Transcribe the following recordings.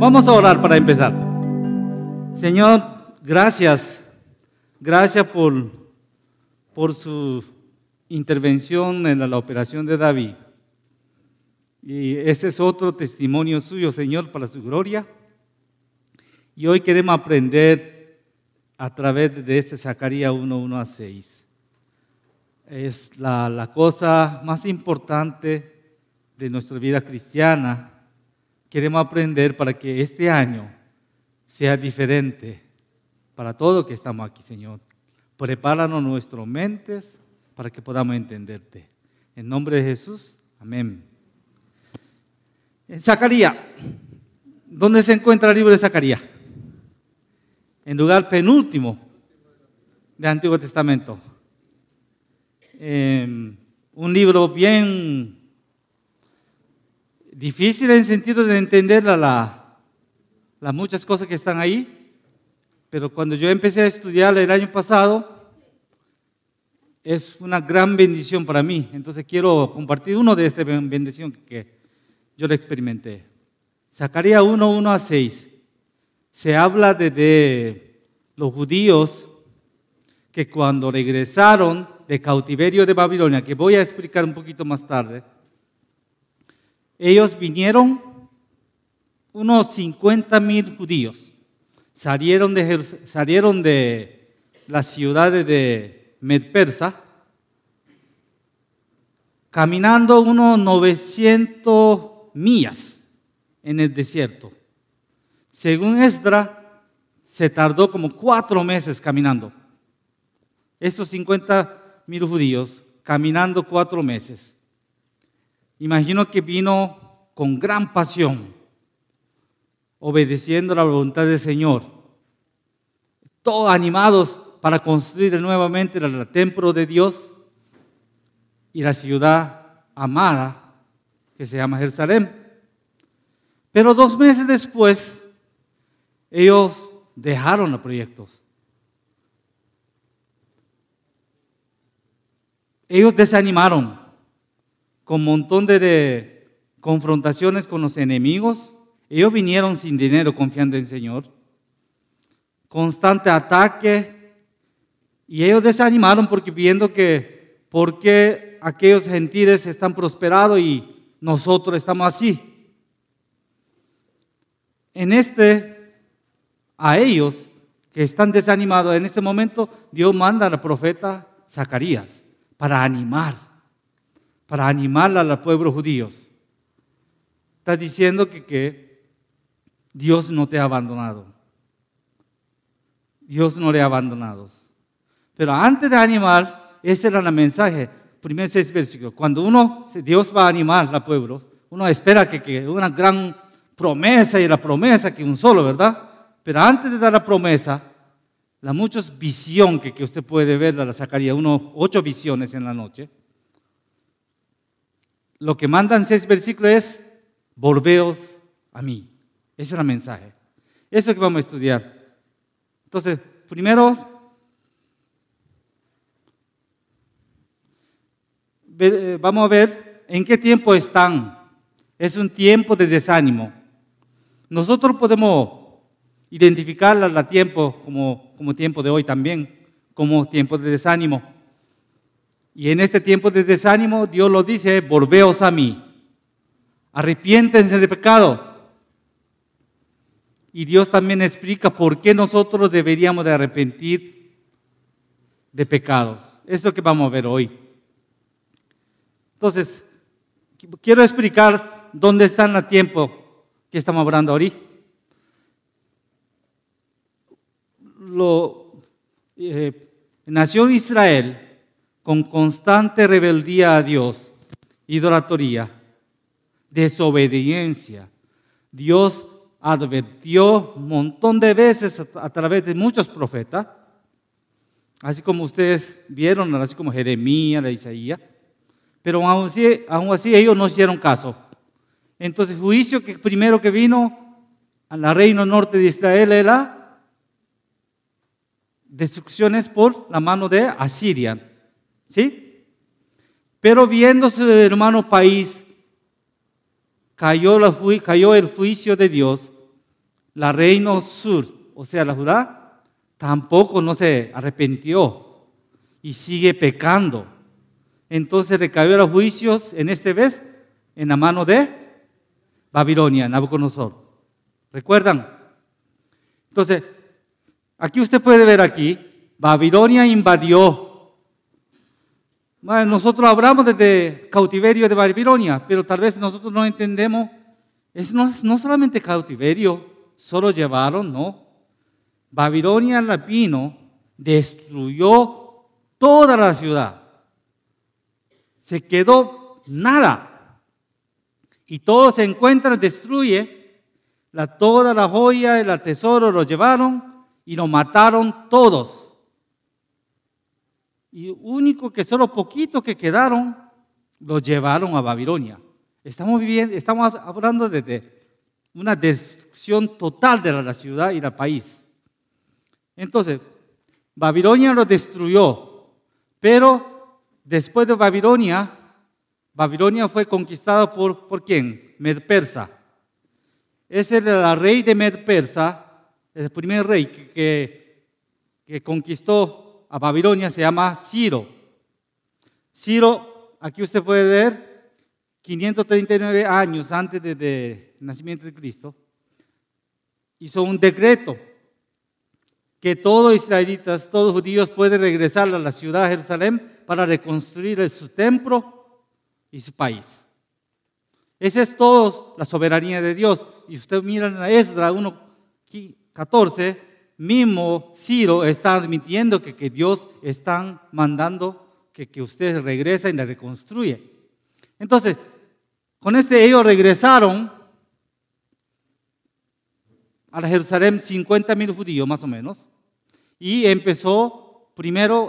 Vamos a orar para empezar. Señor, gracias. Gracias por, por su intervención en la, operación de David. Y ese es otro testimonio suyo, Señor, para su gloria. Y hoy queremos aprender a través de este Zacarías 1, 1 a 6. Es la, la cosa más importante de nuestra vida cristiana. Queremos aprender para que este año sea diferente para todos que estamos aquí, Señor. Prepáranos nuestras mentes para que podamos entenderte. En nombre de Jesús, amén. En Zacarías, ¿dónde se encuentra el libro de Zacarías? En lugar penúltimo del Antiguo Testamento. Eh, un libro bien difícil en sentido de entender la, la, las muchas cosas que están ahí, pero cuando yo empecé a estudiar el año pasado, es una gran bendición para mí. Entonces quiero compartir uno de esta bendición que yo le experimenté. Zacarías 1, 1 a 6. Se habla de, de los judíos que cuando regresaron de cautiverio de Babilonia, que voy a explicar un poquito más tarde, ellos vinieron, unos 50 mil judíos, salieron de, salieron de las ciudades de Medpersa, caminando unos 900 millas en el desierto. Según Esdra, se tardó como cuatro meses caminando. Estos 50 mil judíos caminando cuatro meses. Imagino que vino con gran pasión, obedeciendo la voluntad del Señor, todos animados para construir nuevamente el templo de Dios y la ciudad amada que se llama Jerusalén. Pero dos meses después, ellos dejaron los proyectos. Ellos desanimaron con un montón de, confrontaciones con los enemigos. Ellos vinieron sin dinero confiando en el Señor. Constante ataque. Y ellos desanimaron porque viendo que, ¿por qué aquellos gentiles están prosperados y nosotros estamos así? En este, a ellos que están desanimados en este momento, Dios manda al profeta Zacarías para animar, para animar al pueblo judío. Está diciendo que, que Dios no te ha abandonado. Dios no le ha abandonado. Pero antes de animar, ese era el mensaje, primer seis versículos. Cuando uno, Dios va a animar al pueblo, uno espera que, que una gran promesa y la promesa que un solo, ¿verdad? Pero antes de dar la promesa, la muchas visión que, que usted puede ver, la sacaría uno, ocho visiones en la noche. Lo que mandan seis versículos es, volveos a mí. Ese es el mensaje. Eso es que vamos a estudiar. Entonces, primero, vamos a ver en qué tiempo están. Es un tiempo de desánimo. Nosotros podemos identificar a tiempo como, como tiempo de hoy también, como tiempo de desánimo. Y en este tiempo de desánimo, Dios lo dice, volveos a mí, arrepiéntense de pecado. Y Dios también explica por qué nosotros deberíamos de arrepentir de pecados. Es lo que vamos a ver hoy. Entonces, quiero explicar dónde está el tiempo que estamos hablando ahorita. Lo, eh, nació Israel con constante rebeldía a Dios, idolatoría, desobediencia. Dios advirtió un montón de veces a, través de muchos profetas, así como ustedes vieron, así como Jeremías, la Isaías, pero aún así, ellos no hicieron caso. Entonces, juicio que primero que vino a la reino norte de Israel era destrucciones por la mano de Asiria. ¿Sí? Pero viendo su hermano país, cayó, la, cayó el juicio de Dios la reino sur, o sea, la Judá, tampoco no se arrepintió y sigue pecando. Entonces recayó los juicios en este vez en la mano de Babilonia, Nabucodonosor. ¿Recuerdan? Entonces, aquí usted puede ver aquí, Babilonia invadió nosotros hablamos desde cautiverio de Babilonia, pero tal vez nosotros no entendemos. Es no, no solamente cautiverio, solo llevaron, no. Babilonia la vino, destruyó toda la ciudad. Se quedó nada. Y todo se encuentra, destruye. La, toda la joya el tesoro lo llevaron y lo mataron todos. Y único que solo poquito que quedaron, los llevaron a Babilonia. Estamos, hablando de, una destrucción total de la ciudad y el país. Entonces, Babilonia lo destruyó, pero después de Babilonia, Babilonia fue conquistada por, ¿por quién? Med-Persa. Ese era el rey de Med-Persa, el primer rey que, que conquistó a Babilonia se llama Ciro. Ciro, aquí usted puede ver, 539 años antes del de nacimiento de Cristo, hizo un decreto que todos israelitas, todos judíos pueden regresar a la ciudad de Jerusalén para reconstruir su templo y su país. Esa es todo la soberanía de Dios. Y usted mira en Esdra 1.14, mismo Ciro está admitiendo que, que Dios está mandando que, que usted regresa y la reconstruye. Entonces, con este ellos regresaron a Jerusalén 50 mil judíos más o menos y empezó primero,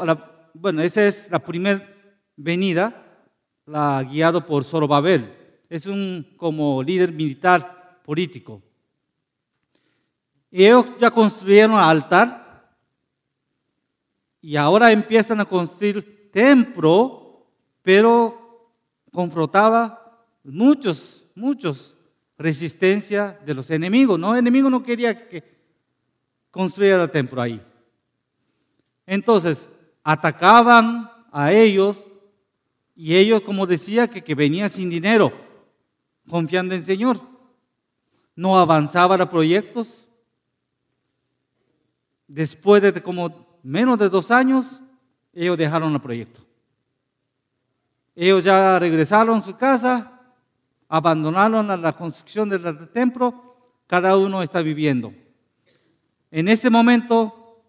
bueno, esa es la primera venida, la guiado por Zorobabel. Es un como líder militar político. Y ellos ya construyeron altar y ahora empiezan a construir templo, pero confrontaba muchos, muchos resistencia de los enemigos. No, el enemigo no quería que construyera el templo ahí. Entonces, atacaban a ellos y ellos, como decía, que, que venía sin dinero, confiando en el Señor. No avanzaban a proyectos, Después de como menos de dos años, ellos dejaron el proyecto. Ellos ya regresaron a su casa, abandonaron la construcción del templo, cada uno está viviendo. En ese momento,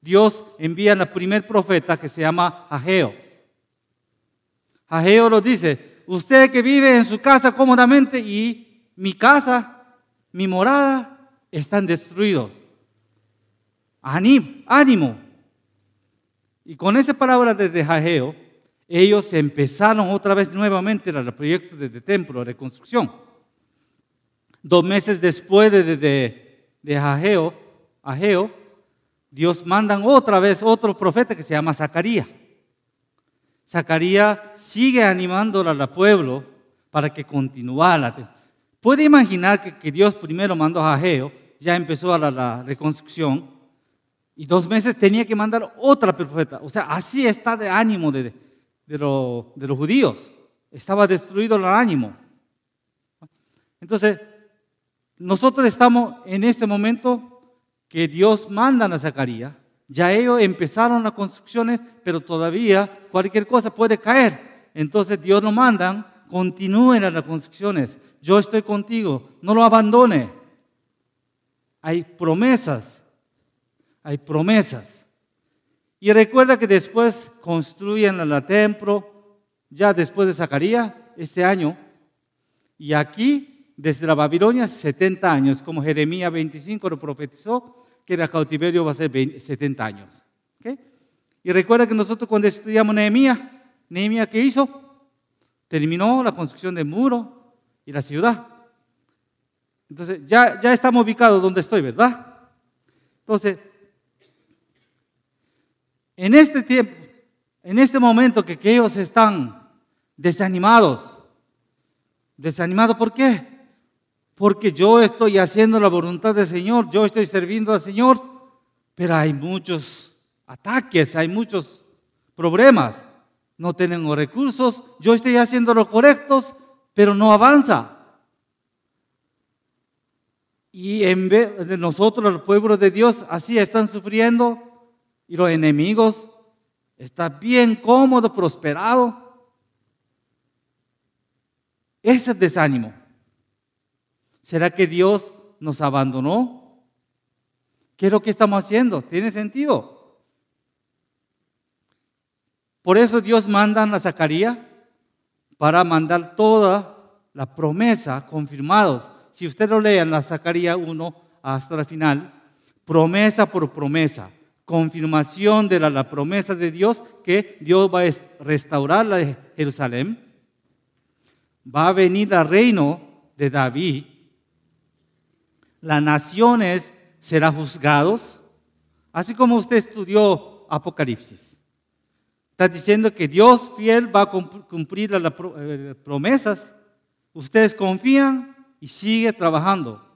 Dios envía al primer profeta que se llama Ageo. Ageo lo dice, usted que vive en su casa cómodamente y mi casa, mi morada, están destruidos ánimo. Y con esa palabra de Jajeo, ellos empezaron otra vez nuevamente el proyecto de, templo, de reconstrucción. Dos meses después de, de, de Jajeo, Dios mandan otra vez otro profeta que se llama Zacarías. Zacarías sigue animando al pueblo para que continuara. Puede imaginar que, que Dios primero mandó a Jajeo, ya empezó la reconstrucción, y dos meses tenía que mandar otra profeta. O sea, así está de ánimo de, los judíos. Estaba destruido el ánimo. Entonces, nosotros estamos en este momento que Dios manda a Zacarías. Ya ellos empezaron las construcciones, pero todavía cualquier cosa puede caer. Entonces Dios nos manda, continúen las construcciones. Yo estoy contigo, no lo abandone. Hay promesas hay promesas. Y recuerda que después construyen el templo, ya después de Zacarías, este año, y aquí, desde la Babilonia, 70 años, como Jeremías 25 lo profetizó, que el cautiverio va a ser 70 años. Y recuerda que nosotros cuando estudiamos Nehemías, Nehemías ¿qué hizo? Terminó la construcción del muro y la ciudad. Entonces, ya, ya estamos ubicados donde estoy, ¿verdad? Entonces, en este tiempo, en este momento que, ellos están desanimados, desanimados, ¿por qué? porque yo estoy haciendo la voluntad del Señor, yo estoy sirviendo al Señor, pero hay muchos ataques, hay muchos problemas. No tenemos recursos, yo estoy haciendo lo correcto, pero no avanza. Y en vez de nosotros, los pueblos de Dios, así están sufriendo y los enemigos están bien cómodo, prosperado. Ese es desánimo. ¿Será que Dios nos abandonó? ¿Qué es lo que estamos haciendo? ¿Tiene sentido? Por eso Dios manda a Zacarías para mandar toda la promesa confirmados. Si usted lo lee en la Zacarías 1 hasta el final, promesa por promesa, confirmación de la, promesa de Dios que Dios va a restaurar la Jerusalén, va a venir al reino de David las naciones serán juzgados, así como usted estudió Apocalipsis. Está diciendo que Dios fiel va a cumplir las eh, promesas. Ustedes confían y sigue trabajando.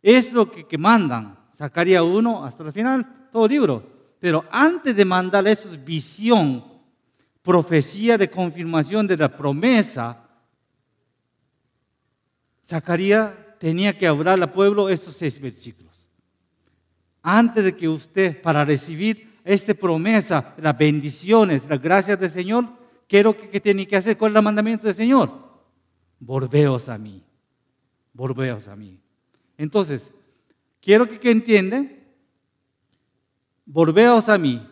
Es lo que, mandan. Sacaría uno hasta el final, todo libro. Pero antes de mandar eso es visión, profecía de confirmación de la promesa, Zacarías tenía que hablar al pueblo estos seis versículos. Antes de que usted, para recibir esta promesa, las bendiciones, las gracias del Señor, quiero que, tiene que hacer con el mandamiento del Señor. Volveos a mí. Volveos a mí. Entonces, quiero que, que entiendan, volveos a mí.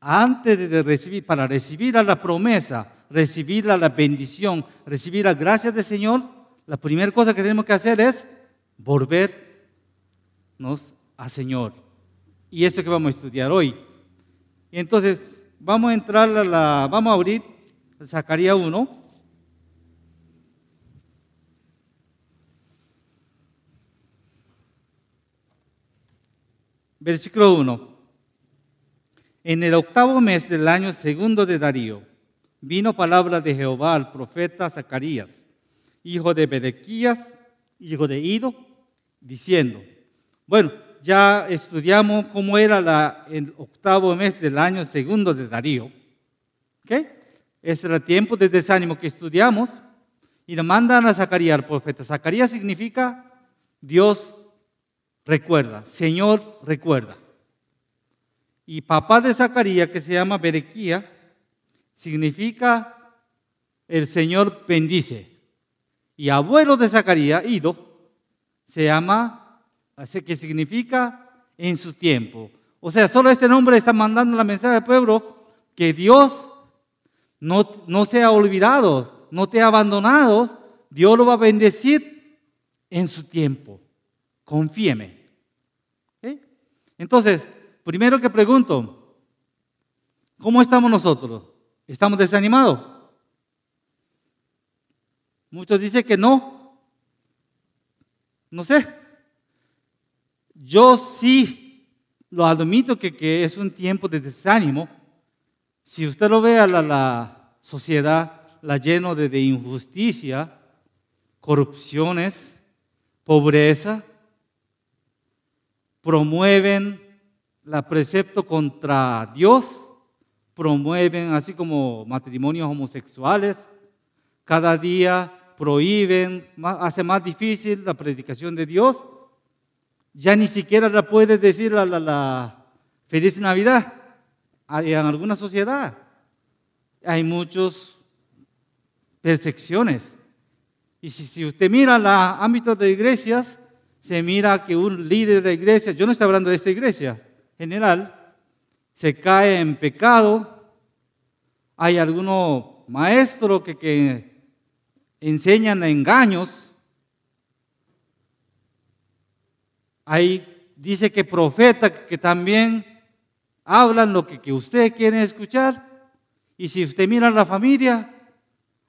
Antes de recibir, para recibir a la promesa, recibir a la bendición, recibir la gracia del Señor, la primera cosa que tenemos que hacer es volvernos al Señor. Y esto que vamos a estudiar hoy. Entonces, vamos a entrar a la, vamos a abrir Zacarías 1. Versículo 1. En el octavo mes del año segundo de Darío, vino palabra de Jehová al profeta Zacarías hijo de Bedequías, hijo de Ido, diciendo, bueno, ya estudiamos cómo era el octavo mes del año segundo de Darío. ¿Ok? Ese era el tiempo de desánimo que estudiamos. Y le mandan a Zacarías, al profeta. Zacarías significa Dios recuerda, Señor recuerda. Y papá de Zacarías, que se llama Berequía, significa el Señor bendice y abuelo de Zacarías, Ido, se llama, que significa en su tiempo. O sea, solo este nombre está mandando la mensaje al pueblo que Dios no, no olvidado, no te ha abandonado, Dios lo va a bendecir en su tiempo. Confíeme. Entonces, primero que pregunto, ¿cómo estamos nosotros? ¿Estamos desanimados? Muchos dicen que no. No sé. Yo sí lo admito que, es un tiempo de desánimo. Si usted lo ve a la, sociedad, la lleno de injusticia, corrupciones, pobreza, promueven la precepto contra Dios, promueven así como matrimonios homosexuales, cada día prohíben, hace más difícil la predicación de Dios. Ya ni siquiera la puede decir la, la, feliz Navidad en alguna sociedad. Hay muchas percepciones. Y si, usted mira el ámbito de iglesias, se mira que un líder de iglesia, yo no estoy hablando de esta iglesia general, se cae en pecado. Hay algunos maestros que, que enseñan engaños. Ahí dice que profeta que también hablan lo que, que usted quiere escuchar. Y si usted mira a la familia,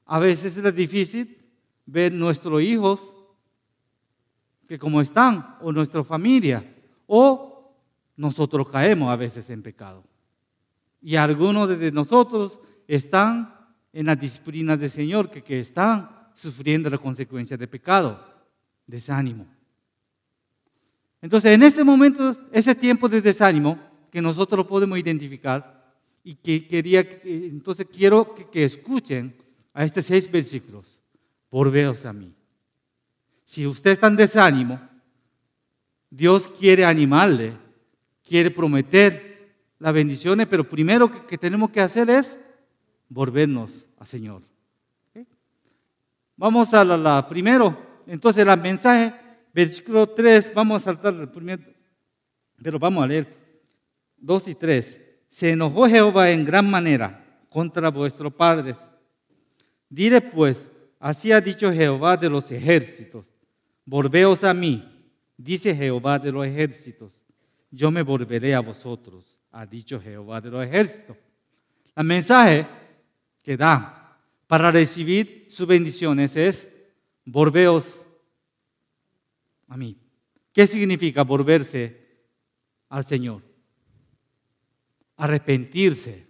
a veces es difícil ver nuestros hijos que como están, o nuestra familia, o nosotros caemos a veces en pecado. Y algunos de nosotros están en la disciplina del Señor, que, están sufriendo la consecuencia de pecado. desánimo. Entonces, en ese momento, ese tiempo de desánimo, que nosotros podemos identificar, y que quería, entonces quiero que, escuchen a estos seis versículos. Volveos a mí. Si usted está en desánimo, Dios quiere animarle, quiere prometer las bendiciones, pero primero que, tenemos que hacer es volvernos al Señor. Vamos a la, primero, entonces el mensaje, versículo 3, vamos a saltar el primero, pero vamos a leer 2 y 3. Se enojó Jehová en gran manera contra vuestros padres. Diré pues, así ha dicho Jehová de los ejércitos, volveos a mí, dice Jehová de los ejércitos, yo me volveré a vosotros, ha dicho Jehová de los ejércitos. El mensaje que da para recibir sus bendiciones es volveos a mí. ¿Qué significa volverse al Señor? Arrepentirse,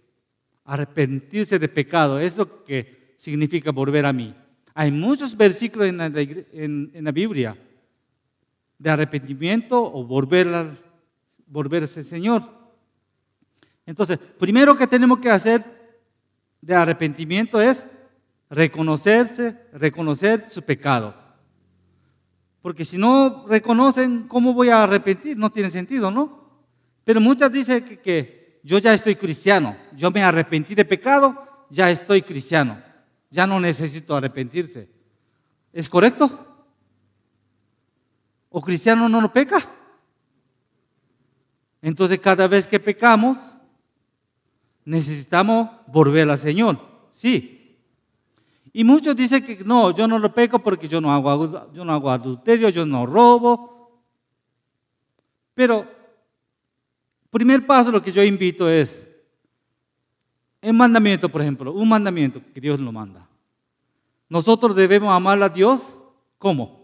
arrepentirse de pecado, es lo que significa volver a mí. Hay muchos versículos en la, Biblia de arrepentimiento o volver volverse Señor. Entonces, primero que tenemos que hacer de arrepentimiento es reconocerse, reconocer su pecado. Porque si no reconocen, ¿cómo voy a arrepentir? No tiene sentido, ¿no? Pero muchas dicen que, yo ya estoy cristiano, yo me arrepentí de pecado, ya estoy cristiano, ya no necesito arrepentirse. ¿Es correcto? ¿O cristiano no lo peca? Entonces cada vez que pecamos, necesitamos volver al Señor. Sí, y muchos dicen que no, yo no lo peco porque yo no hago, yo no hago adulterio, yo no robo. Pero, primer paso lo que yo invito es, el mandamiento, por ejemplo, un mandamiento que Dios lo manda. Nosotros debemos amar a Dios, ¿cómo?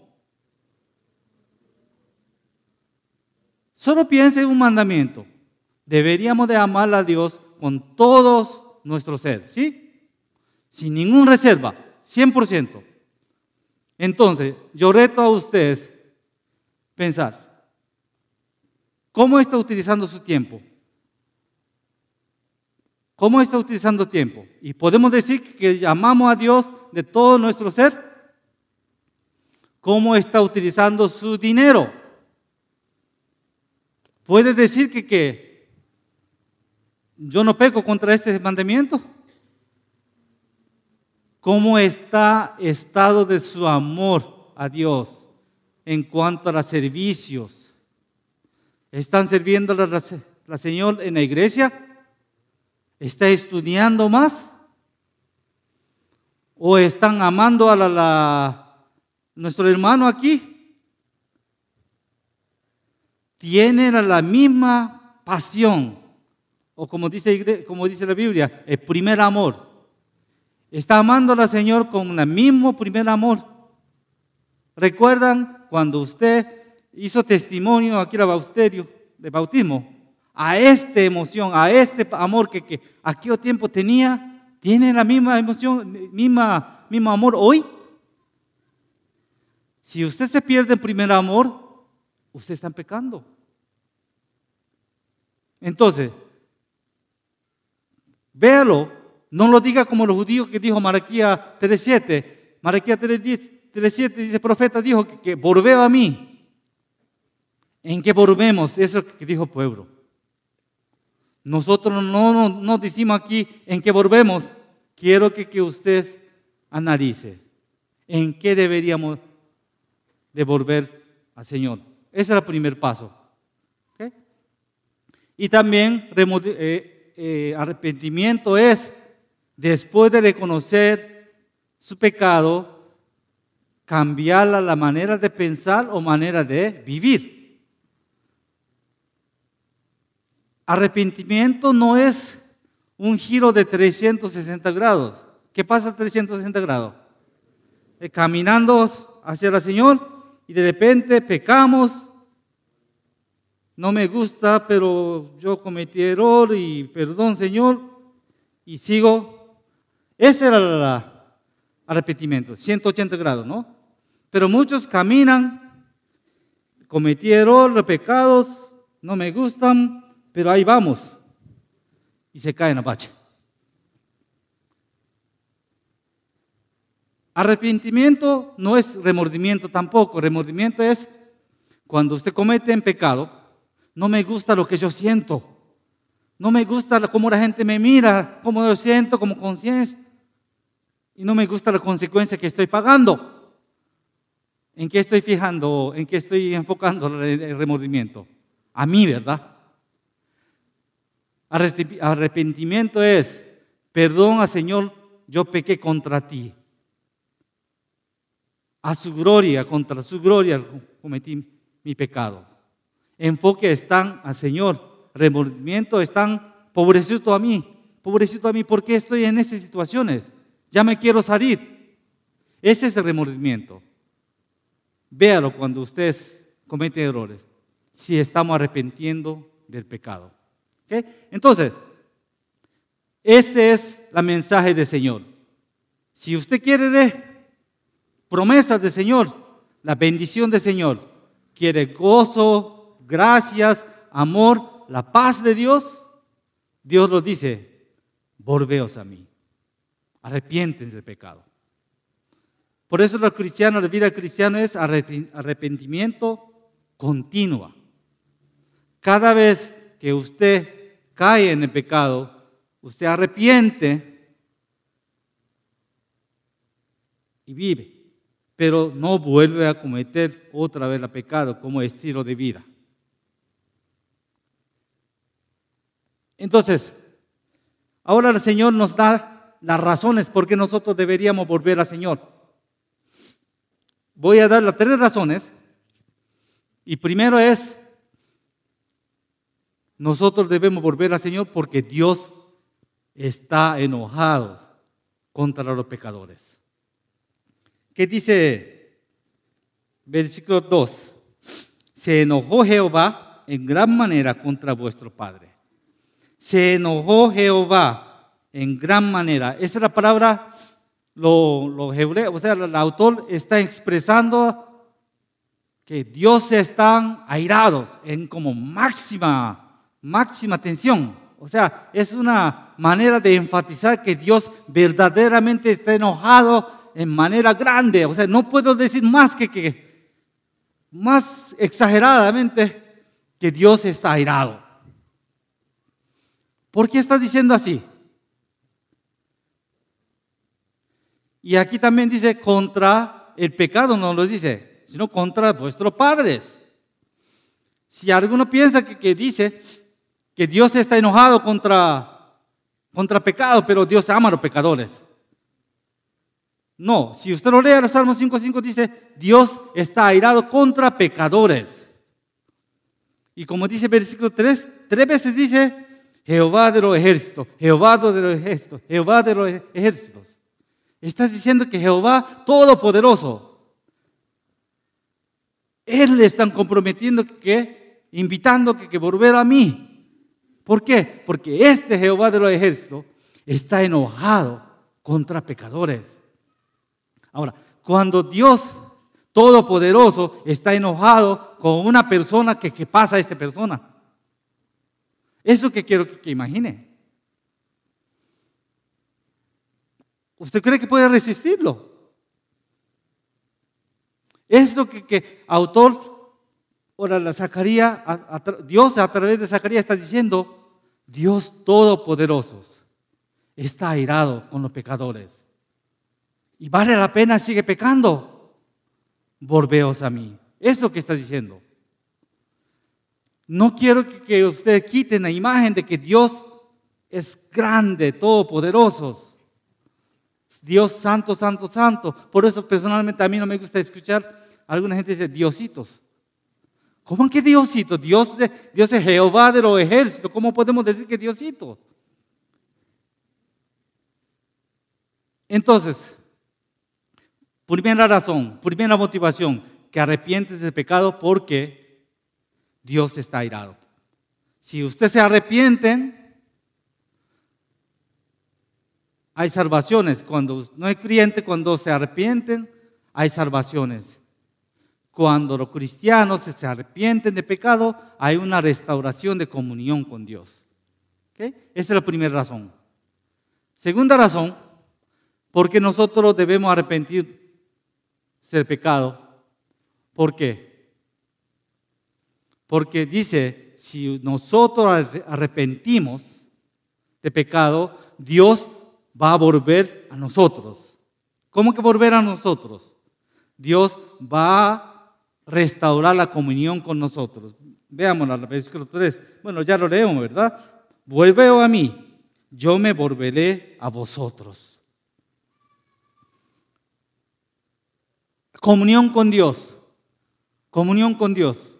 Solo piense en un mandamiento. Deberíamos de amar a Dios con todos nuestros seres, ¿sí? sin ninguna reserva, 100%. Entonces, yo reto a ustedes pensar, ¿cómo está utilizando su tiempo? ¿Cómo está utilizando tiempo? Y podemos decir que llamamos a Dios de todo nuestro ser. ¿Cómo está utilizando su dinero? ¿Puede decir que, que yo no peco contra este mandamiento? cómo está estado de su amor a Dios en cuanto a los servicios. ¿Están sirviendo a la, Señor en la iglesia? ¿Está estudiando más? ¿O están amando a la, nuestro hermano aquí? Tienen la misma pasión, o como dice, como dice la Biblia, el primer amor. Está amando al Señor con el mismo primer amor. ¿Recuerdan cuando usted hizo testimonio aquí al bauterio, de bautismo? A esta emoción, a este amor que, que aquel tiempo tenía, ¿tiene la misma emoción, misma, mismo amor hoy? Si usted se pierde el primer amor, usted está pecando. Entonces, véalo no lo diga como los judíos que dijo Maraquía 3.7. Maraquía 3.7 dice, profeta dijo que, que a mí. ¿En qué volvemos? Eso que dijo el pueblo. Nosotros no nos decimos aquí en qué volvemos. Quiero que, que usted analice en qué deberíamos devolver al Señor. Ese es el primer paso. Y también eh, eh, arrepentimiento es después de reconocer su pecado, cambiar la manera de pensar o manera de vivir. Arrepentimiento no es un giro de 360 grados. ¿Qué pasa a 360 grados? Eh, caminando hacia el Señor y de repente pecamos. No me gusta, pero yo cometí error y perdón, Señor, y sigo ese era el arrepentimiento, 180 grados, ¿no? Pero muchos caminan cometí errores, pecados, no me gustan, pero ahí vamos. Y se cae en la bache. Arrepentimiento no es remordimiento tampoco. Remordimiento es cuando usted comete en pecado, no me gusta lo que yo siento. No me gusta cómo la gente me mira, cómo yo siento como conciencia. Y no me gusta la consecuencia que estoy pagando. ¿En qué estoy fijando? ¿En qué estoy enfocando el remordimiento? A mí, ¿verdad? Arrepentimiento es, perdón al Señor, yo pequé contra ti. A su gloria, contra su gloria cometí mi pecado. Enfoque están al Señor. Remordimiento están, pobrecito a mí, pobrecito a mí, ¿por qué estoy en esas situaciones? Ya me quiero salir. Ese es el remordimiento. Véalo cuando ustedes cometen errores, si estamos arrepentiendo del pecado. Entonces, este es la mensaje del Señor. Si usted quiere ver promesas del Señor, la bendición del Señor, quiere gozo, gracias, amor, la paz de Dios, Dios lo dice, volveos a mí, arrepiéntense del pecado. Por eso los cristianos, la vida cristiana es arrepentimiento continua. Cada vez que usted cae en el pecado, usted arrepiente y vive, pero no vuelve a cometer otra vez el pecado como estilo de vida. Entonces, ahora el Señor nos da las razones por qué nosotros deberíamos volver al Señor. Voy a dar las tres razones. Y primero es, nosotros debemos volver al Señor porque Dios está enojado contra los pecadores. ¿Qué dice versículo 2? Se enojó Jehová en gran manera contra vuestro Padre. Se enojó Jehová en gran manera. Esa es la palabra los hebreos, o sea, el autor está expresando que Dios están airados en como máxima, máxima tensión. O sea, es una manera de enfatizar que Dios verdaderamente está enojado en manera grande. O sea, no puedo decir más que, que más exageradamente que Dios está airado. ¿Por qué está diciendo así? Y aquí también dice contra el pecado, no lo dice, sino contra vuestros padres. Si alguno piensa que, dice que Dios está enojado contra, contra pecado, pero Dios ama a los pecadores. No, si usted lo lee el Salmo 5.5 dice, Dios está airado contra pecadores. Y como dice el versículo 3, tres veces dice, Jehová de los ejércitos, Jehová de los ejércitos, Jehová de los ejércitos. Estás diciendo que Jehová Todopoderoso, Él le están comprometiendo que, invitando que, que volver a mí. ¿Por qué? Porque este Jehová de los ejércitos está enojado contra pecadores. Ahora, cuando Dios Todopoderoso está enojado con una persona, que, ¿qué pasa a esta persona? Eso que quiero que, que imagine. ¿Usted cree que puede resistirlo? Es lo que, autor, ahora la Zacarías, Dios a través de Zacarías está diciendo, Dios Todopoderoso está airado con los pecadores. Y vale la pena, sigue pecando. Volveos a mí. Es lo que está diciendo. No quiero que, que ustedes quiten la imagen de que Dios es grande, todopoderoso. Dios santo, santo, santo. Por eso personalmente a mí no me gusta escuchar, alguna gente dice diositos. ¿Cómo que diosito? Dios, de, Dios es Jehová de los ejércitos. ¿Cómo podemos decir que diosito? Entonces, primera razón, primera motivación, que arrepientes del pecado porque Dios está airado. Si usted se arrepiente, hay salvaciones. Cuando no hay creyente, cuando se arrepienten, hay salvaciones. cuando los cristianos se arrepienten de pecado, hay una restauración de comunión con Dios. Esa es la primera razón. Segunda razón, porque nosotros debemos arrepentirse del pecado. ¿Por qué? Porque dice, si nosotros arrepentimos de pecado, Dios va a volver a nosotros. ¿Cómo que volver a nosotros? Dios va a restaurar la comunión con nosotros. Veamos la versículo 3. Bueno, ya lo leemos, ¿verdad? Vuelve a mí, yo me volveré a vosotros. Comunión con Dios. Comunión con Dios.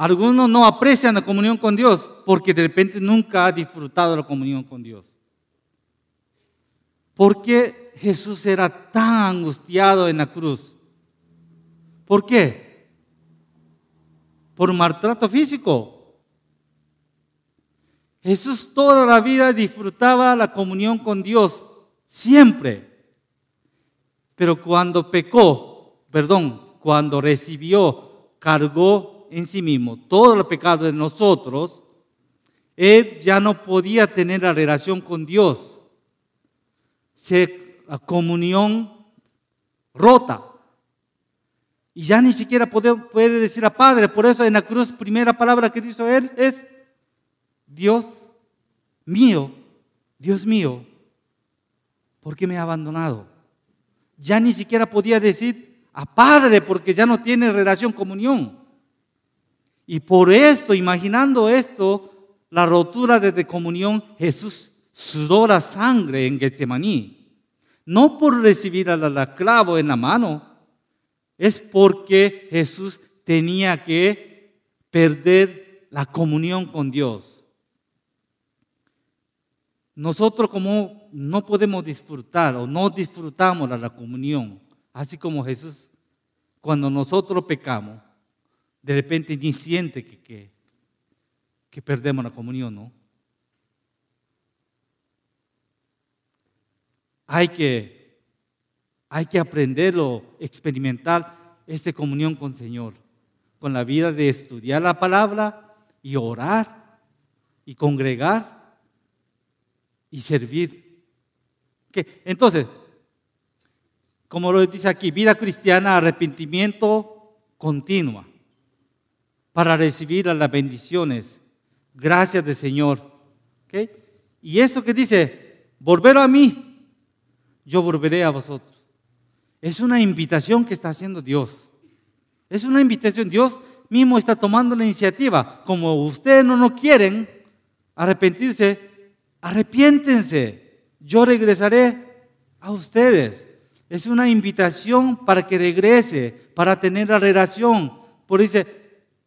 Algunos no aprecian la comunión con Dios porque de repente nunca ha disfrutado la comunión con Dios. ¿Por qué Jesús era tan angustiado en la cruz? ¿Por qué? Por maltrato físico. Jesús toda la vida disfrutaba la comunión con Dios, siempre. Pero cuando pecó, perdón, cuando recibió, cargó en sí mismo todo el pecado de nosotros, él ya no podía tener la relación con Dios se, la comunión rota. Y ya ni siquiera puede, puede decir a Padre. Por eso en la cruz, primera palabra que dijo él es, Dios mío, Dios mío, ¿por qué me ha abandonado? Ya ni siquiera podía decir a Padre porque ya no tiene relación, comunión. Y por esto, imaginando esto, la rotura de comunión, Jesús sudó la sangre en Getsemaní. No por recibir al clavo en la mano, es porque Jesús tenía que perder la comunión con Dios. Nosotros como no podemos disfrutar o no disfrutamos de la comunión, así como Jesús, cuando nosotros pecamos, de repente ni siente que, que, perdemos la comunión, ¿no? hay que, hay que aprenderlo, experimentar esta comunión con el Señor, con la vida de estudiar la palabra y orar y congregar y servir. Entonces, como lo dice aquí, vida cristiana, arrepentimiento continua para recibir las bendiciones. Gracias del Señor. Y eso que dice, volver a mí, yo volveré a vosotros. Es una invitación que está haciendo Dios. Es una invitación. Dios mismo está tomando la iniciativa. Como ustedes no quieren arrepentirse, arrepiéntense. Yo regresaré a ustedes. Es una invitación para que regrese, para tener la relación. Por dice,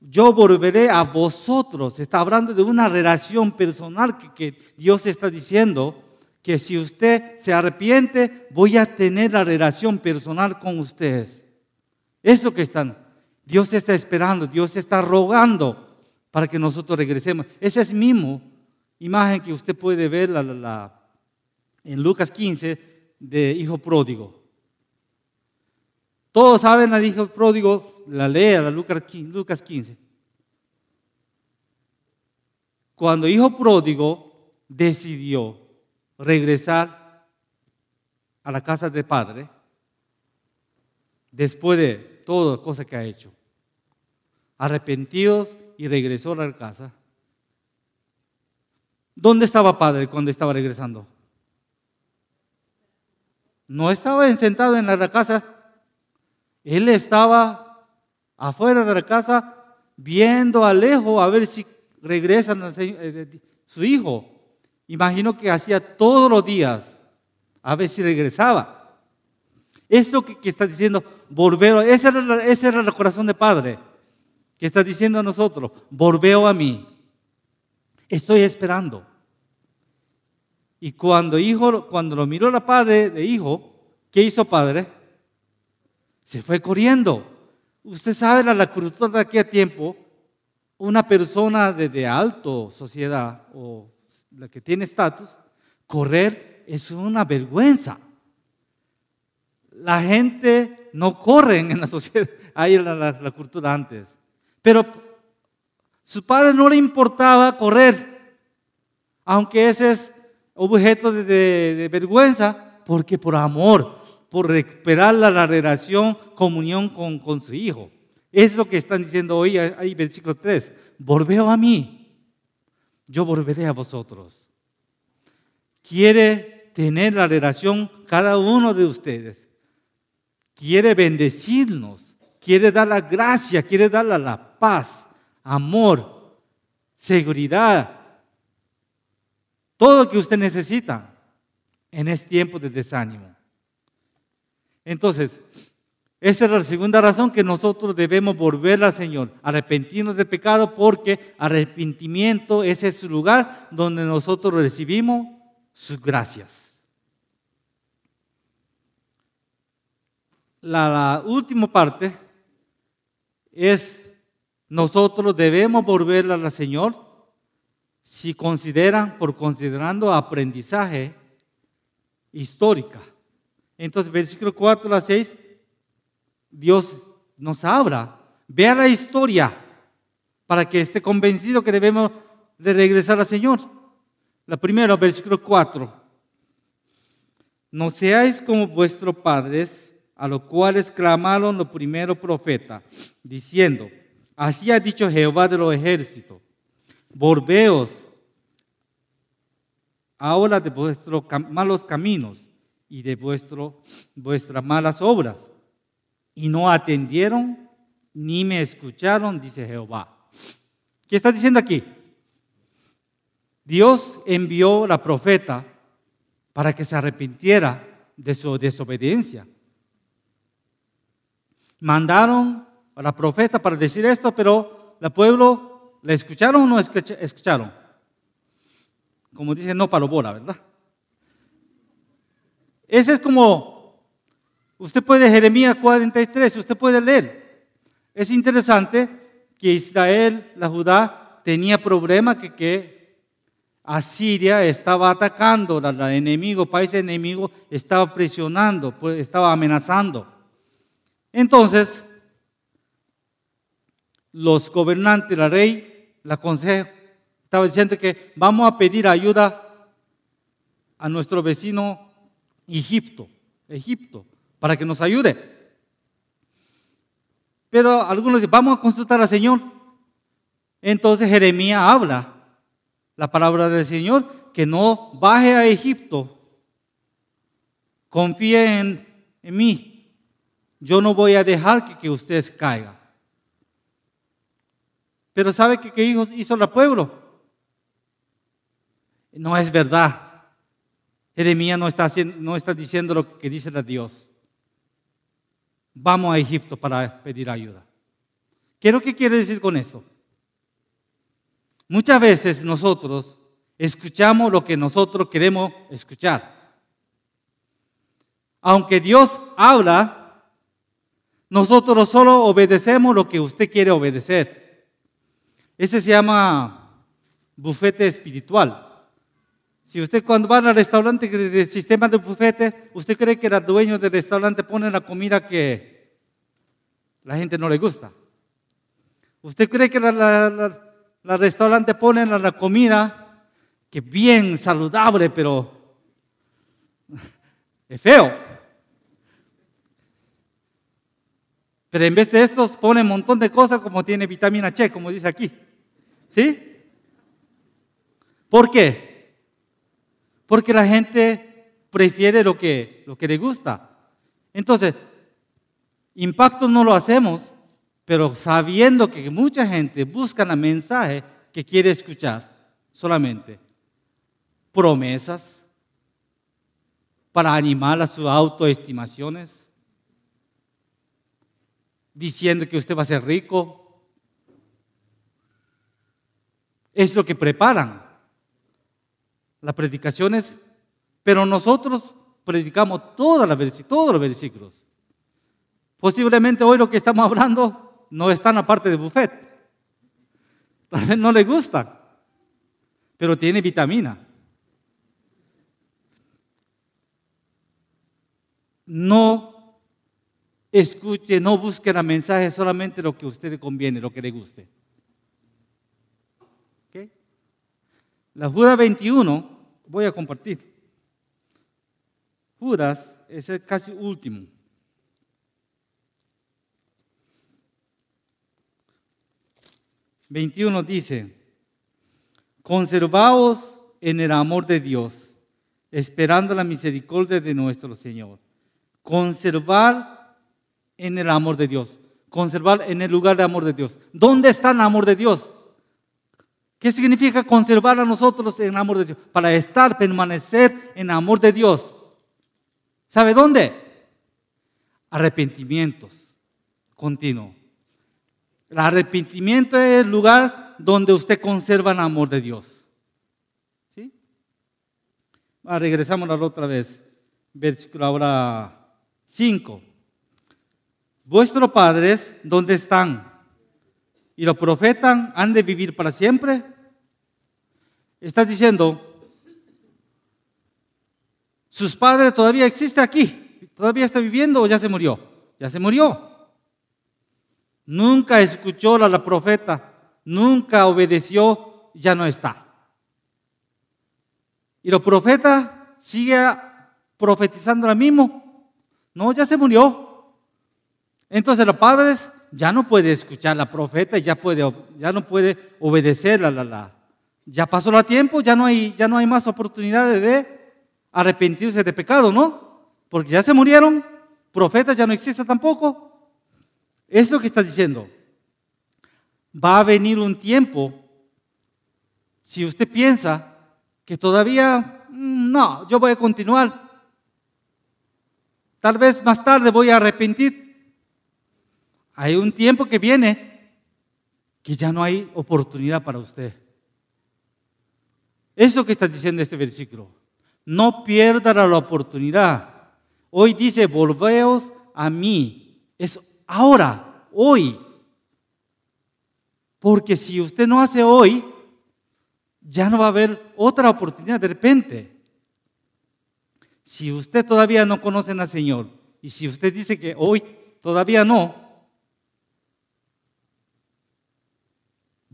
yo volveré a vosotros. Está hablando de una relación personal que, Dios está diciendo que si usted se arrepiente, voy a tener la relación personal con ustedes. Eso que están, Dios está esperando, Dios está rogando para que nosotros regresemos. Esa es mismo imagen que usted puede ver en Lucas 15 de hijo pródigo. Todos saben al hijo pródigo, la lea, la Lucas 15. Cuando hijo pródigo decidió regresar a la casa de padre después de toda cosa que ha hecho. Arrepentidos y regresó a la casa. ¿Dónde estaba padre cuando estaba regresando? No estaba sentado en la casa. Él estaba afuera de la casa viendo a lejos a ver si regresan eh, su hijo. Imagino que hacía todos los días, a ver si regresaba. Esto que, que está diciendo, volveo, ese era, ese era el corazón de Padre, que está diciendo a nosotros, volveo a mí. Estoy esperando. Y cuando, hijo, cuando lo miró la padre de hijo, ¿qué hizo padre? Se fue corriendo. Usted sabe la, la cultura de aquel tiempo, una persona de, de alto sociedad o la que tiene estatus, correr es una vergüenza. la gente no corre en la sociedad, ahí la, la, cultura antes. Pero su padre no le importaba correr, aunque ese es objeto de, de vergüenza, porque por amor, por recuperar la, la relación, comunión con, con, su hijo. Es lo que están diciendo hoy, ahí versículo 3. Volveo a mí, yo volveré a vosotros. Quiere tener la relación cada uno de ustedes. Quiere bendecirnos, quiere dar la gracia, quiere dar la paz, amor, seguridad, todo lo que usted necesita en este tiempo de desánimo. Entonces, esa es la segunda razón que nosotros debemos volver al Señor, arrepentirnos del pecado, porque arrepentimiento es ese lugar donde nosotros recibimos sus gracias. La, la última parte es nosotros debemos volver al Señor si consideran, por considerando aprendizaje histórica. Entonces, versículo 4 a 6, Dios nos habla. Vea la historia para que esté convencido que debemos de regresar al Señor. La primera, versículo 4. No seáis como vuestros padres, a los cuales clamaron los primeros profetas, diciendo, Así ha dicho Jehová de los ejércitos. Volveos ahora de vuestros malos caminos y de vuestro, vuestras malas obras. Y no atendieron ni me escucharon, dice Jehová. ¿Qué está diciendo aquí? Dios envió la profeta para que se arrepintiera de su desobediencia. Mandaron a la profeta para decir esto, pero el pueblo, ¿le escucharon o no escucharon? Como dice, no bola, ¿verdad? Ese es como, usted puede, Jeremías 43, usted puede leer. Es interesante que Israel, la Judá, tenía problema que, Asiria estaba atacando al enemigo, país enemigo, estaba presionando, pues, estaba amenazando. Entonces, los gobernantes, la rey, la consejo, estaba diciendo que vamos a pedir ayuda a nuestro vecino Egipto, Egipto, para que nos ayude. Pero algunos dicen, vamos a consultar al Señor. Entonces Jeremías habla la palabra del Señor, que no baje a Egipto, confíe en, mí. Yo no voy a dejar que, que ustedes caigan. Pero ¿sabe qué, qué hizo el pueblo? No es verdad. Jeremías no está, no está diciendo lo que dice la Dios. Vamos a Egipto para pedir ayuda. ¿Qué es lo que quiere decir con esto? Muchas veces nosotros escuchamos lo que nosotros queremos escuchar. Aunque Dios habla, nosotros solo obedecemos lo que usted quiere obedecer. Ese se llama bufete espiritual. Si usted cuando va al restaurante del sistema de bufete, usted cree que el dueño del restaurante pone la comida que la gente no le gusta. Usted cree que la, restaurante pone la, comida que bien saludable, pero es feo. Pero en vez de estos pone un montón de cosas como tiene vitamina C, como dice aquí. ¿Sí? ¿Por qué? Porque la gente prefiere lo que, lo que le gusta. Entonces, impacto no lo hacemos, pero sabiendo que mucha gente busca el mensaje que quiere escuchar solamente. Promesas para animar a sus autoestimaciones, diciendo que usted va a ser rico, es lo que preparan las predicaciones, pero nosotros predicamos todas las, todos los versículos. Posiblemente hoy lo que estamos hablando no está en la parte de buffet. Tal vez no le gusta, pero tiene vitamina. No escuche, no busque el mensaje solamente lo que a usted le conviene, lo que le guste. La Judas 21, voy a compartir. Judas es el casi último. Veintiuno dice, conservaos en el amor de Dios, esperando la misericordia de nuestro Señor. Conservar en el amor de Dios, conservar en el lugar de amor de Dios. ¿Dónde está el amor de Dios? ¿Qué significa conservar a nosotros en amor de Dios? Para estar, permanecer en amor de Dios. ¿Sabe dónde? Arrepentimientos continuo. El arrepentimiento es el lugar donde usted conserva el amor de Dios. ¿Sí? Ah, regresamos a la otra vez. Versículo ahora 5. Vuestros padres, ¿dónde están? ¿Y los profetas han de vivir para siempre? Está diciendo, sus padres todavía existe aquí, todavía está viviendo o ya se murió. Ya se murió. Nunca escuchó a la profeta, nunca obedeció, ya no está. Y los profetas sigue profetizando ahora mismo. No, ya se murió. Entonces los padres ya no puede escuchar a la profeta, ya, puede, ya no puede obedecer la, la, la, ya pasó el tiempo, ya no hay, ya no hay más oportunidades de arrepentirse de pecado, ¿no? Porque ya se murieron, profetas ya no existe tampoco. Es lo que está diciendo. Va a venir un tiempo, si usted piensa que todavía, mm, no, yo voy a continuar. Tal vez más tarde voy a arrepentir. Hay un tiempo que viene que ya no hay oportunidad para usted. Eso que está diciendo este versículo. No pierda la oportunidad. Hoy dice, volveos a mí. Es ahora, hoy. Porque si usted no hace hoy, ya no va a haber otra oportunidad de repente. Si usted todavía no conoce al Señor y si usted dice que hoy todavía no,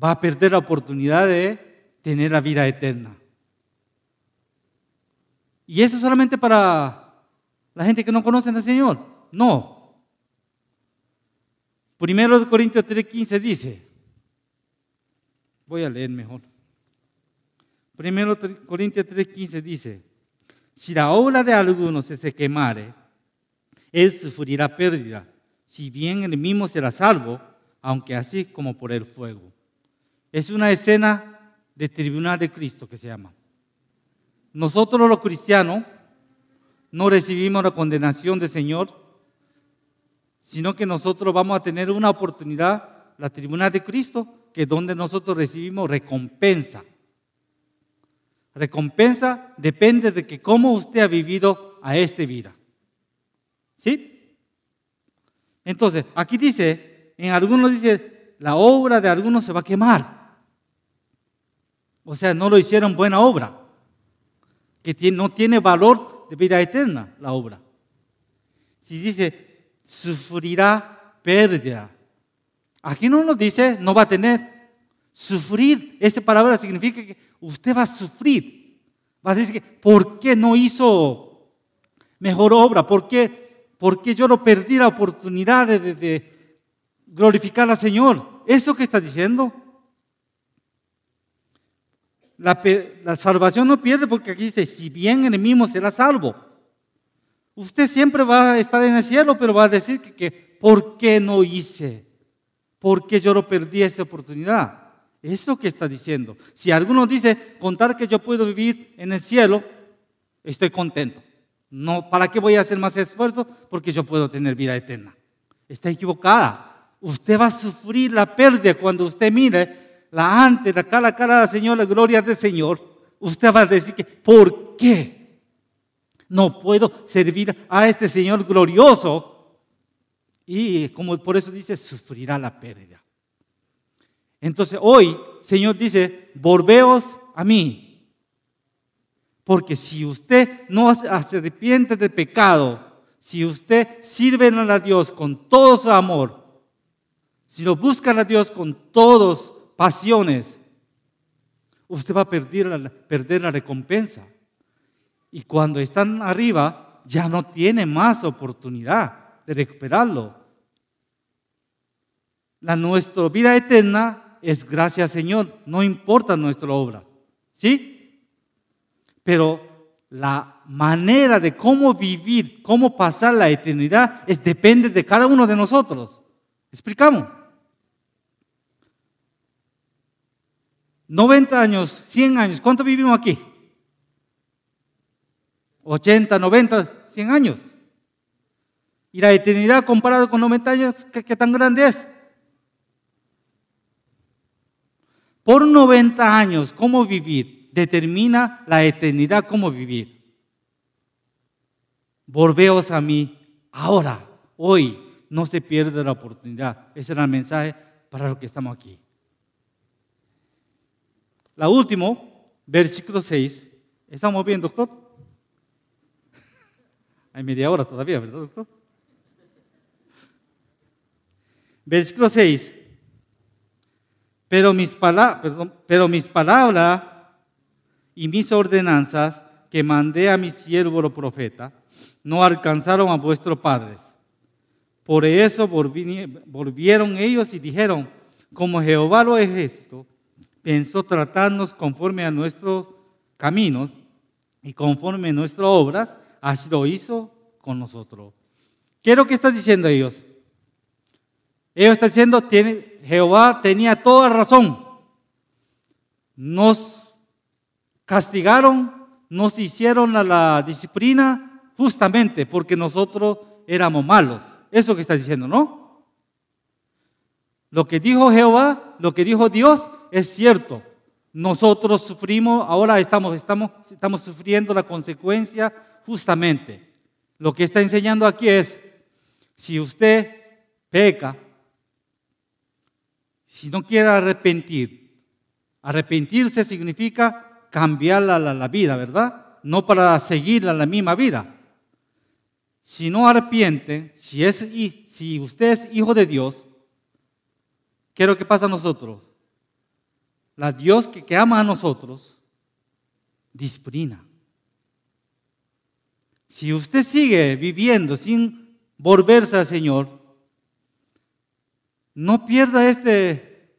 va a perder la oportunidad de tener la vida eterna. ¿Y eso solamente para la gente que no conoce al Señor? No. Primero de Corintios 3:15 dice, voy a leer mejor. Primero Corintios 3:15 dice, si la obra de alguno se quemare, él sufrirá pérdida, si bien él mismo será salvo, aunque así como por el fuego. Es una escena de tribunal de Cristo que se llama. Nosotros los cristianos no recibimos la condenación del Señor, sino que nosotros vamos a tener una oportunidad, la tribunal de Cristo, que es donde nosotros recibimos recompensa. Recompensa depende de que cómo usted ha vivido a esta vida. ¿Sí? Entonces, aquí dice, en algunos dice, la obra de algunos se va a quemar. O sea, no lo hicieron buena obra, que no tiene valor de vida eterna la obra. Si dice, sufrirá pérdida. Aquí no nos dice, no va a tener. Sufrir, esa palabra significa que usted va a sufrir. Va a decir que, ¿por qué no hizo mejor obra? ¿Por qué, por qué yo no perdí la oportunidad de, de glorificar al Señor? ¿Eso que está diciendo? La, salvación no pierde porque aquí dice, si bien en el mismo será salvo. Usted siempre va a estar en el cielo, pero va a decir que, ¿por qué no hice? ¿Por qué yo no perdí esta oportunidad? Eso que está diciendo. Si alguno dice, contar que yo puedo vivir en el cielo, estoy contento. No, ¿para qué voy a hacer más esfuerzo? Porque yo puedo tener vida eterna. Está equivocada. Usted va a sufrir la pérdida cuando usted mire la ante, la cara a cara del Señor, la gloria del Señor, usted va a decir que, ¿por qué no puedo servir a este Señor glorioso? Y como por eso dice, sufrirá la pérdida. Entonces hoy, Señor dice, volveos a mí. Porque si usted no se arrepiente de pecado, Si usted sirve a Dios con todo su amor, si lo busca a Dios con todas pasiones, usted va a perder la, perder la recompensa. Y cuando están arriba, ya no tiene más oportunidad de recuperarlo. La nuestra vida eterna es gracias Señor, no importa nuestra obra. ¿Sí? Pero la manera de cómo vivir, cómo pasar la eternidad, es depende de cada uno de nosotros. ¿Explicamos? 90 años, 100 años, ¿cuánto vivimos aquí? 80, 90, 100 años. Y la eternidad comparado con 90 años, ¿qué, tan grande es? Por 90 años, ¿cómo vivir? Determina la eternidad, cómo vivir. Volveos a mí ahora, hoy, no se pierde la oportunidad. Ese era el mensaje para los que estamos aquí. La último, versículo 6. ¿Estamos bien, doctor? Hay media hora todavía, ¿verdad, doctor? Versículo 6. Pero mis, pero mis palabras y mis ordenanzas que mandé a mi siervo el profeta no alcanzaron a vuestros padres. Por eso volvieron ellos y dijeron, como Jehová lo es esto, pensó tratarnos conforme a nuestros caminos y conforme a nuestras obras, así lo hizo con nosotros. ¿Qué es lo que está diciendo ellos? Ellos están diciendo, tiene, Jehová tenía toda razón. Nos castigaron, nos hicieron la disciplina justamente porque nosotros éramos malos. Eso que está diciendo, ¿no? Lo que dijo Jehová, lo que dijo Dios, es cierto. Nosotros sufrimos, ahora estamos, estamos, estamos sufriendo la consecuencia justamente. Lo que está enseñando aquí es, si usted peca, si no quiere arrepentir, arrepentirse significa cambiar la, la, vida, ¿verdad? No para seguir la, misma vida. Si no arrepiente, si, es, si usted es hijo de Dios, ¿qué es lo que pasa a nosotros? La Dios que, ama a nosotros, disciplina. Si usted sigue viviendo sin volverse al Señor, no pierda este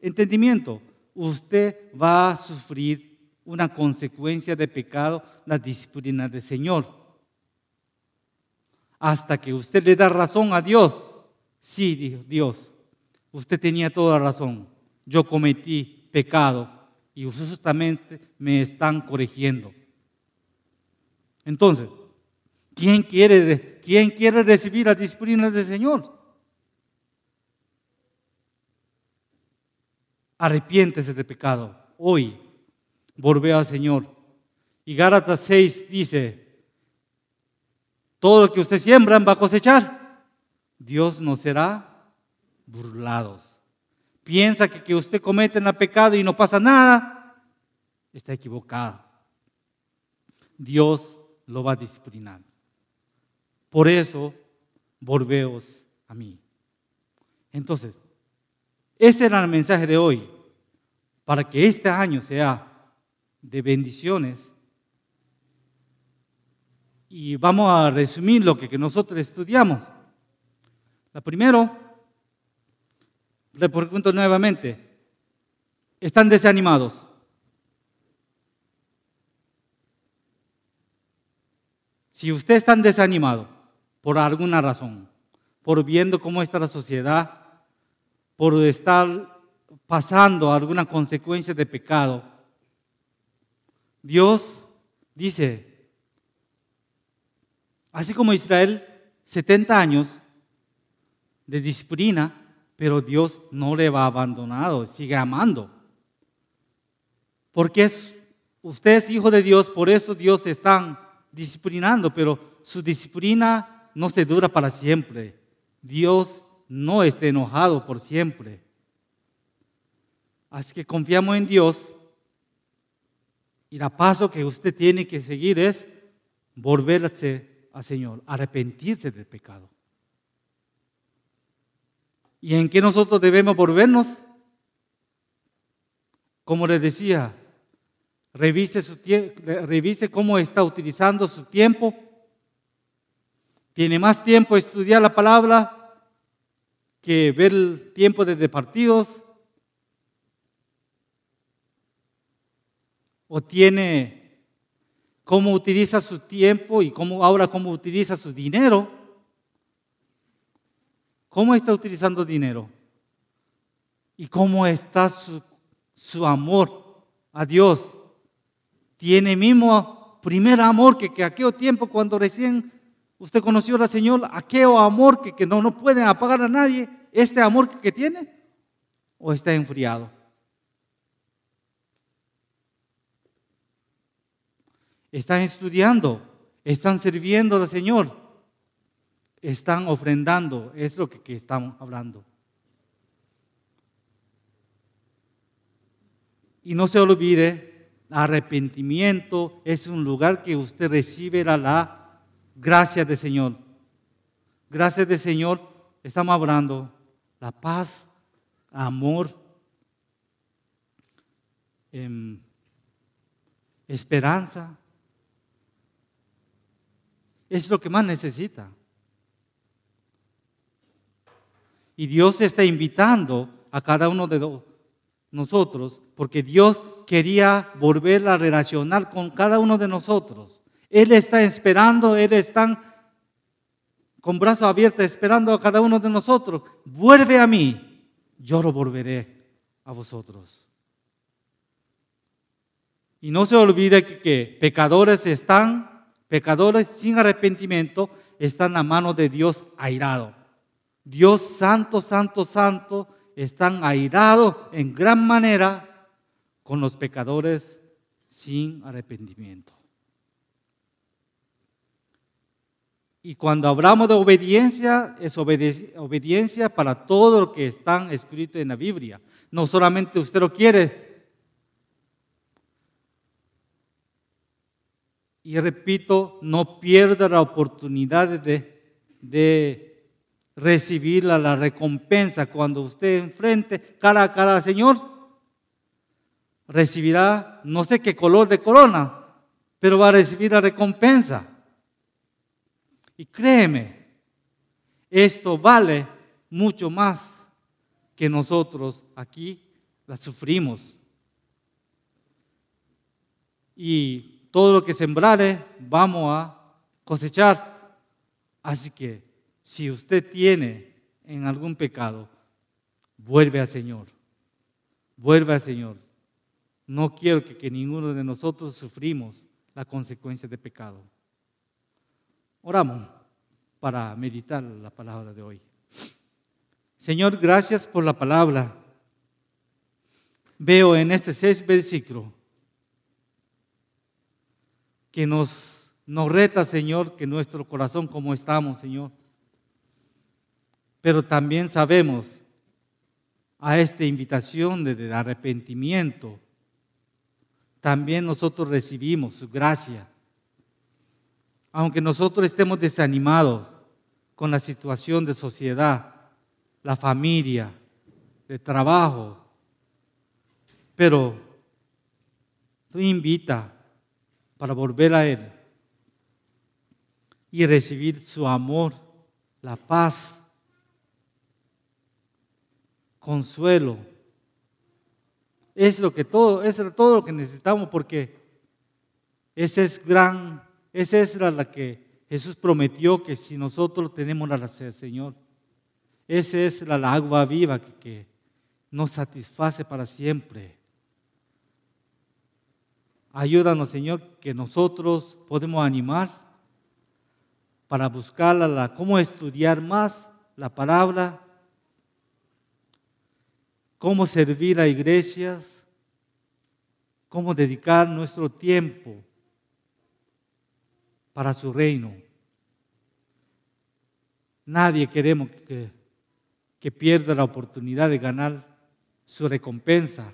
entendimiento. Usted va a sufrir una consecuencia de pecado, la disciplina del Señor. Hasta que usted le da razón a Dios. Sí, Dios, usted tenía toda razón. Yo cometí pecado y justamente me están corrigiendo. Entonces, ¿quién quiere, quién quiere recibir las disciplinas del Señor? Arrepiéntese de pecado. Hoy, volvé al Señor. Y Gálatas 6 dice, todo lo que usted siembra va a cosechar. Dios no será burlados piensa que, que usted comete el pecado y no pasa nada, está equivocado. Dios lo va a disciplinar. Por eso, volveos a mí. Entonces, ese era el mensaje de hoy, para que este año sea de bendiciones. Y vamos a resumir lo que, que nosotros estudiamos. La primero, le pregunto nuevamente, ¿están desanimados? Si usted está desanimado por alguna razón, por viendo cómo está la sociedad, por estar pasando alguna consecuencia de pecado, Dios dice, así como Israel, 70 años de disciplina, pero Dios no le va abandonado, sigue amando. Porque es, usted es hijo de Dios, por eso Dios está disciplinando, pero su disciplina no se dura para siempre. Dios no está enojado por siempre. Así que confiamos en Dios y el paso que usted tiene que seguir es volverse al Señor, arrepentirse del pecado. ¿Y en qué nosotros debemos volvernos? Como les decía, revise, su revise cómo está utilizando su tiempo. Tiene más tiempo estudiar la palabra que ver el tiempo de partidos. O tiene cómo utiliza su tiempo y cómo ahora cómo utiliza su dinero. ¿Cómo está utilizando dinero? ¿Y cómo está su, amor a Dios? tiene mismo primer amor que, que aquel tiempo cuando recién usted conoció al Señor, aquel amor que, que no, no puede apagar a nadie, este amor que, que tiene, o está enfriado. Están estudiando, están sirviendo al Señor, están ofrendando, es lo que, que estamos hablando. Y no se olvide arrepentimiento es un lugar que usted recibe la gracia del Señor. Gracias del Señor, estamos hablando la paz, amor, em, esperanza. Es lo que más necesita. Y Dios está invitando a cada uno de nosotros, porque Dios quería volver a relacionar con cada uno de nosotros. Él está esperando, Él está con brazos abiertos esperando a cada uno de nosotros. Vuelve a mí, yo lo volveré a vosotros. Y no se olvide que, pecadores están, pecadores sin arrepentimiento, están a mano de Dios airado. Dios santo, santo, santo, están airados en gran manera con los pecadores sin arrepentimiento. Y cuando hablamos de obediencia, es obediencia para todo lo que está escrito en la Biblia. No solamente usted lo quiere. Y repito, no pierda la oportunidad de, de recibir la, recompensa cuando usted enfrente cara a cara al Señor recibirá no sé qué color de corona, pero va a recibir la recompensa. Y créeme, esto vale mucho más que nosotros aquí la sufrimos. Y todo lo que sembrare vamos a cosechar. Así que si usted tiene en algún pecado, vuelve al Señor. Vuelve al Señor. No quiero que, ninguno de nosotros sufrimos la consecuencia de pecado. Oramos para meditar la palabra de hoy. Señor, gracias por la palabra. Veo en este seis versículo que nos, nos reta, Señor, que nuestro corazón como estamos, Señor. Pero también sabemos a esta invitación de arrepentimiento también nosotros recibimos su gracia. Aunque nosotros estemos desanimados con la situación de sociedad, la familia, de trabajo, pero tú invita para volver a Él y recibir su amor, la paz, consuelo es lo que todo, es todo lo que necesitamos porque esa es gran, esa es la, que Jesús prometió que si nosotros tenemos la sed, Señor, esa es la, agua viva que, nos satisface para siempre. Ayúdanos, Señor, que nosotros podemos animar para buscar la, cómo estudiar más la palabra cómo servir a iglesias, cómo dedicar nuestro tiempo para su reino. Nadie queremos que, que pierda la oportunidad de ganar su recompensa.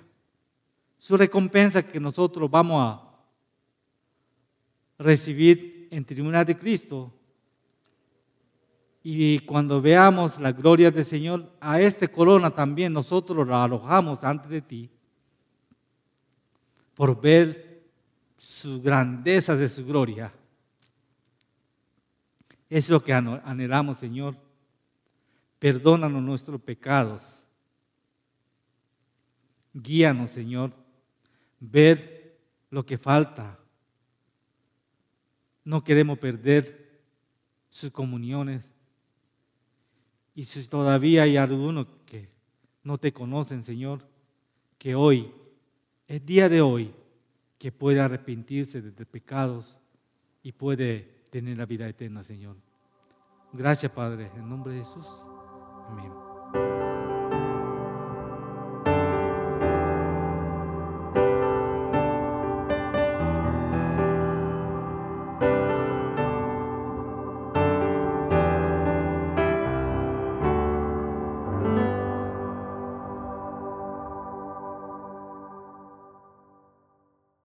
Su recompensa que nosotros vamos a recibir en tribunal de Cristo Y cuando veamos la gloria del Señor, a este corona también nosotros lo arrojamos ante de ti, por ver su grandeza de su gloria. Es lo que anhelamos, Señor. Perdónanos nuestros pecados. Guíanos, Señor, ver lo que falta. No queremos perder sus comuniones. Y si todavía hay algunos que no te conocen, Señor, que hoy, es día de hoy, que puede arrepentirse de pecados y puede tener la vida eterna, Señor. Gracias, Padre, en nombre de Jesús. Amén.